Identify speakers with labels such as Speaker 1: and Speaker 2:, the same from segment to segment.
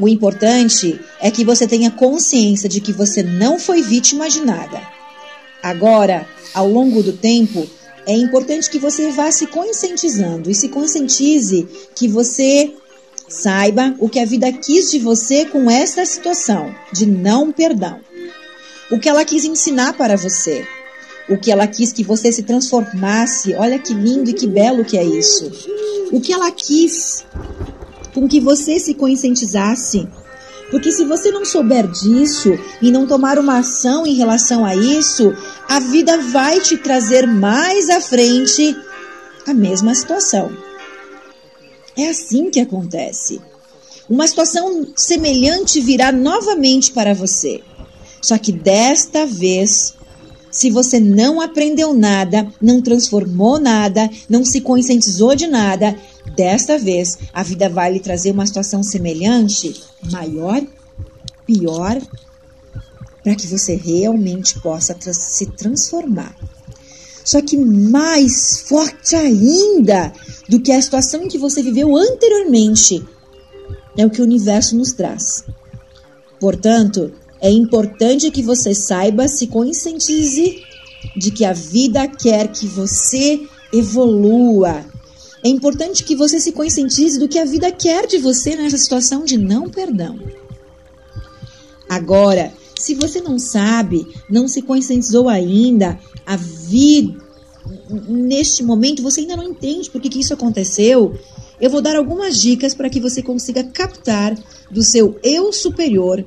Speaker 1: O importante é que você tenha consciência de que você não foi vítima de nada. Agora, ao longo do tempo, é importante que você vá se conscientizando e se conscientize que você saiba o que a vida quis de você com essa situação de não perdão. O que ela quis ensinar para você. O que ela quis que você se transformasse. Olha que lindo e que belo que é isso. O que ela quis com que você se conscientizasse. Porque se você não souber disso e não tomar uma ação em relação a isso, a vida vai te trazer mais à frente a mesma situação. É assim que acontece. Uma situação semelhante virá novamente para você. Só que desta vez, se você não aprendeu nada, não transformou nada, não se conscientizou de nada, Desta vez, a vida vai lhe trazer uma situação semelhante, maior, pior, para que você realmente possa tra se transformar. Só que mais forte ainda do que a situação em que você viveu anteriormente é o que o universo nos traz. Portanto, é importante que você saiba, se conscientize de que a vida quer que você evolua, é importante que você se conscientize do que a vida quer de você nessa situação de não perdão. Agora, se você não sabe, não se conscientizou ainda, a vida neste momento você ainda não entende por que, que isso aconteceu, eu vou dar algumas dicas para que você consiga captar do seu eu superior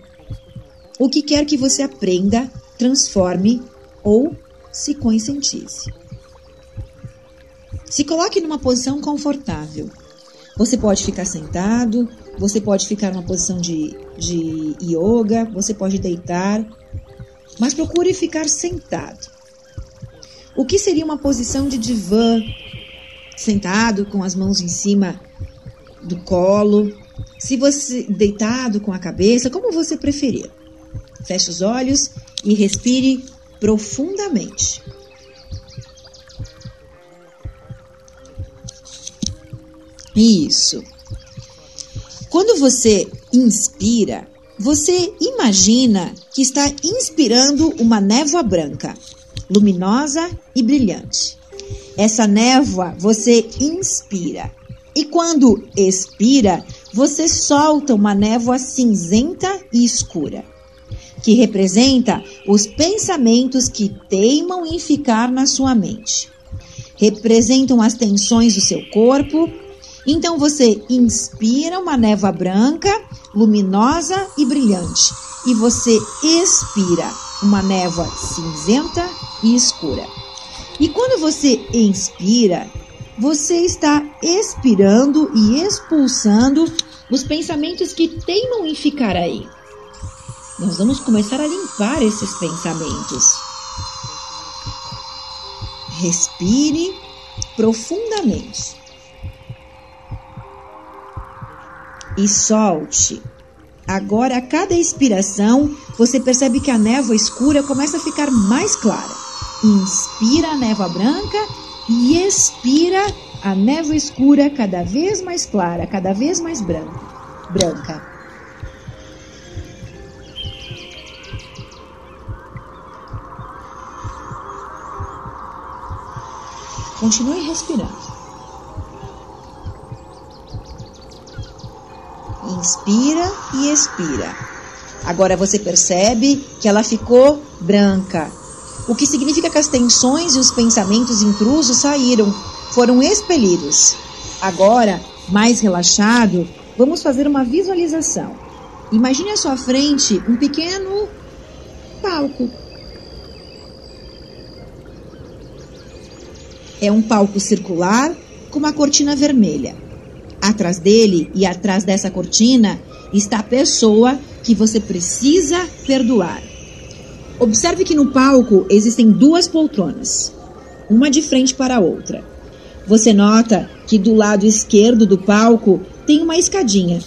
Speaker 1: o que quer que você aprenda, transforme ou se conscientize. Se coloque numa posição confortável. Você pode ficar sentado, você pode ficar numa posição de, de yoga, você pode deitar, mas procure ficar sentado. O que seria uma posição de divã? Sentado com as mãos em cima do colo, se você deitado com a cabeça, como você preferir. Feche os olhos e respire profundamente. Isso. Quando você inspira, você imagina que está inspirando uma névoa branca, luminosa e brilhante. Essa névoa você inspira. E quando expira, você solta uma névoa cinzenta e escura, que representa os pensamentos que teimam em ficar na sua mente. Representam as tensões do seu corpo então você inspira uma névoa branca, luminosa e brilhante, e você expira uma névoa cinzenta e escura. E quando você inspira, você está expirando e expulsando os pensamentos que teimam em ficar aí. Nós vamos começar a limpar esses pensamentos. Respire profundamente. E solte. Agora, a cada expiração, você percebe que a névoa escura começa a ficar mais clara. Inspira a névoa branca e expira a névoa escura cada vez mais clara, cada vez mais branca. branca. Continue respirando. Inspira e expira. Agora você percebe que ela ficou branca, o que significa que as tensões e os pensamentos intrusos saíram, foram expelidos. Agora, mais relaxado, vamos fazer uma visualização. Imagine à sua frente um pequeno palco. É um palco circular com uma cortina vermelha. Atrás dele e atrás dessa cortina está a pessoa que você precisa perdoar. Observe que no palco existem duas poltronas, uma de frente para a outra. Você nota que do lado esquerdo do palco tem uma escadinha.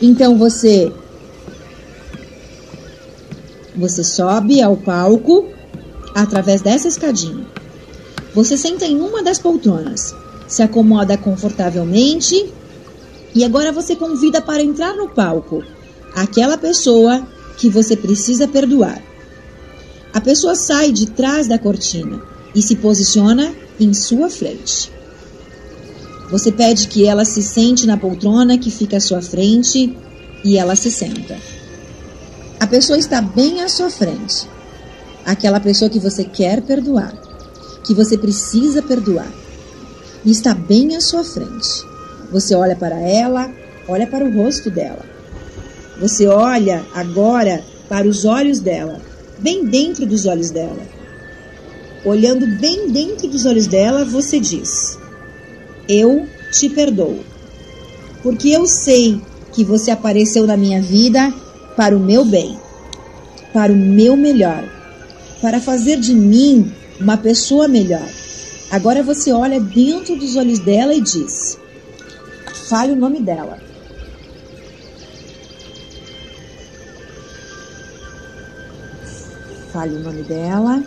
Speaker 1: Então você você sobe ao palco através dessa escadinha. Você senta em uma das poltronas, se acomoda confortavelmente e agora você convida para entrar no palco aquela pessoa que você precisa perdoar. A pessoa sai de trás da cortina e se posiciona em sua frente. Você pede que ela se sente na poltrona que fica à sua frente e ela se senta. A pessoa está bem à sua frente. Aquela pessoa que você quer perdoar, que você precisa perdoar, e está bem à sua frente. Você olha para ela, olha para o rosto dela. Você olha agora para os olhos dela, bem dentro dos olhos dela. Olhando bem dentro dos olhos dela, você diz: Eu te perdoo, porque eu sei que você apareceu na minha vida para o meu bem, para o meu melhor, para fazer de mim uma pessoa melhor. Agora você olha dentro dos olhos dela e diz: Fale o nome dela. Fale o nome dela.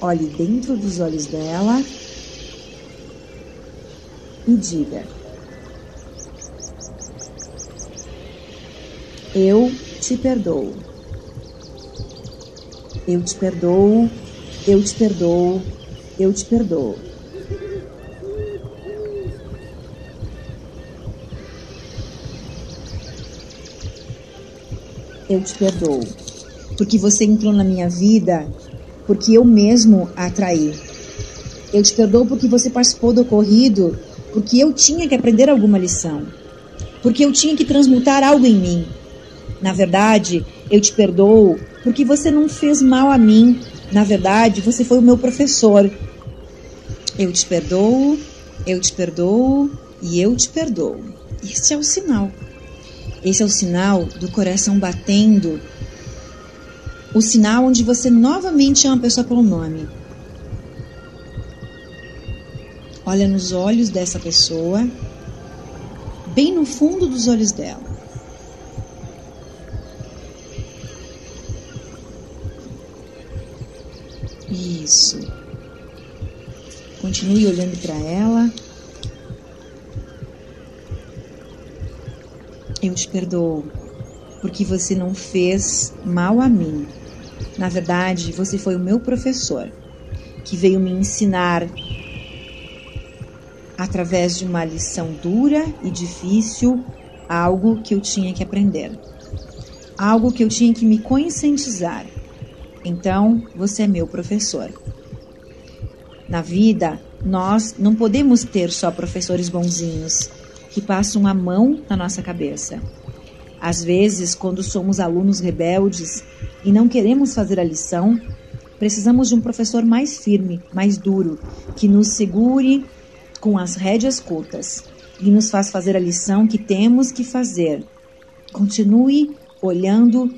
Speaker 1: Olhe dentro dos olhos dela e diga: Eu te perdoo. Eu te perdoo. Eu te perdoo. Eu te perdoo. Eu te perdoo. Porque você entrou na minha vida porque eu mesmo a atraí. Eu te perdoo porque você participou do ocorrido porque eu tinha que aprender alguma lição. Porque eu tinha que transmutar algo em mim. Na verdade, eu te perdoo porque você não fez mal a mim. Na verdade, você foi o meu professor. Eu te perdoo, eu te perdoo e eu te perdoo. Esse é o sinal. Esse é o sinal do coração batendo. O sinal onde você novamente chama a pessoa pelo nome. Olha nos olhos dessa pessoa, bem no fundo dos olhos dela. Isso. Continue olhando para ela. Eu te perdoo porque você não fez mal a mim. Na verdade, você foi o meu professor que veio me ensinar através de uma lição dura e difícil algo que eu tinha que aprender. Algo que eu tinha que me conscientizar então, você é meu professor. Na vida, nós não podemos ter só professores bonzinhos que passam a mão na nossa cabeça. Às vezes, quando somos alunos rebeldes e não queremos fazer a lição, precisamos de um professor mais firme, mais duro, que nos segure com as rédeas curtas e nos faz fazer a lição que temos que fazer. Continue olhando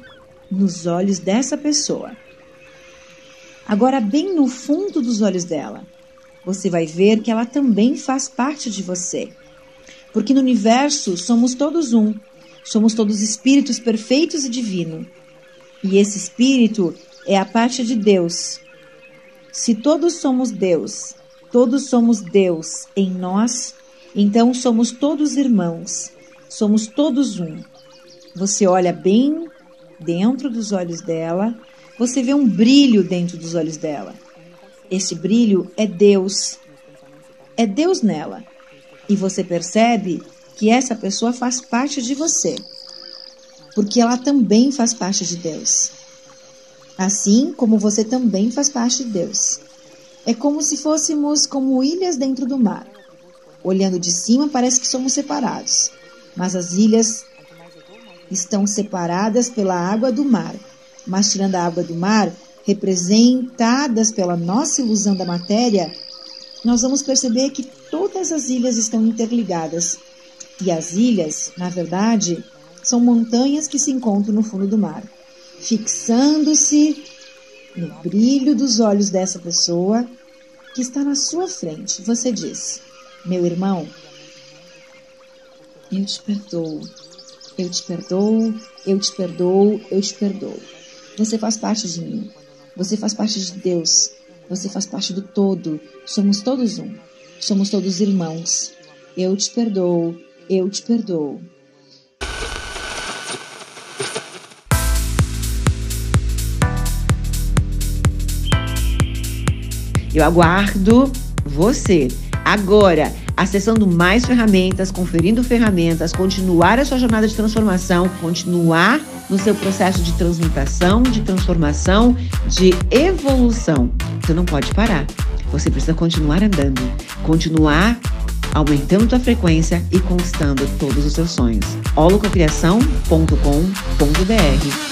Speaker 1: nos olhos dessa pessoa agora bem no fundo dos olhos dela. Você vai ver que ela também faz parte de você. Porque no universo somos todos um, somos todos espíritos perfeitos e divinos. E esse espírito é a parte de Deus. Se todos somos Deus, todos somos Deus em nós, então somos todos irmãos, somos todos um. Você olha bem dentro dos olhos dela você vê um brilho dentro dos olhos dela. Esse brilho é Deus. É Deus nela. E você percebe que essa pessoa faz parte de você. Porque ela também faz parte de Deus. Assim como você também faz parte de Deus. É como se fôssemos como ilhas dentro do mar. Olhando de cima, parece que somos separados, mas as ilhas estão separadas pela água do mar mas tirando a água do mar, representadas pela nossa ilusão da matéria, nós vamos perceber que toda
Speaker 2: todas as ilhas estão interligadas. E as ilhas, na verdade, são montanhas que se encontram no fundo do mar. Fixando-se no brilho dos olhos dessa pessoa que está na sua frente, você diz: Meu irmão, eu te perdoo, eu te perdoo, eu te perdoo, eu te perdoo. Você faz parte de mim, você faz parte de Deus, você faz parte do todo, somos todos um, somos todos irmãos. Eu te perdoo, eu te perdoo.
Speaker 1: Eu aguardo você. Agora acessando mais ferramentas, conferindo ferramentas, continuar a sua jornada de transformação, continuar no seu processo de transmutação, de transformação, de evolução. Você não pode parar. Você precisa continuar andando, continuar aumentando a frequência e conquistando todos os seus sonhos. holococriação.com.br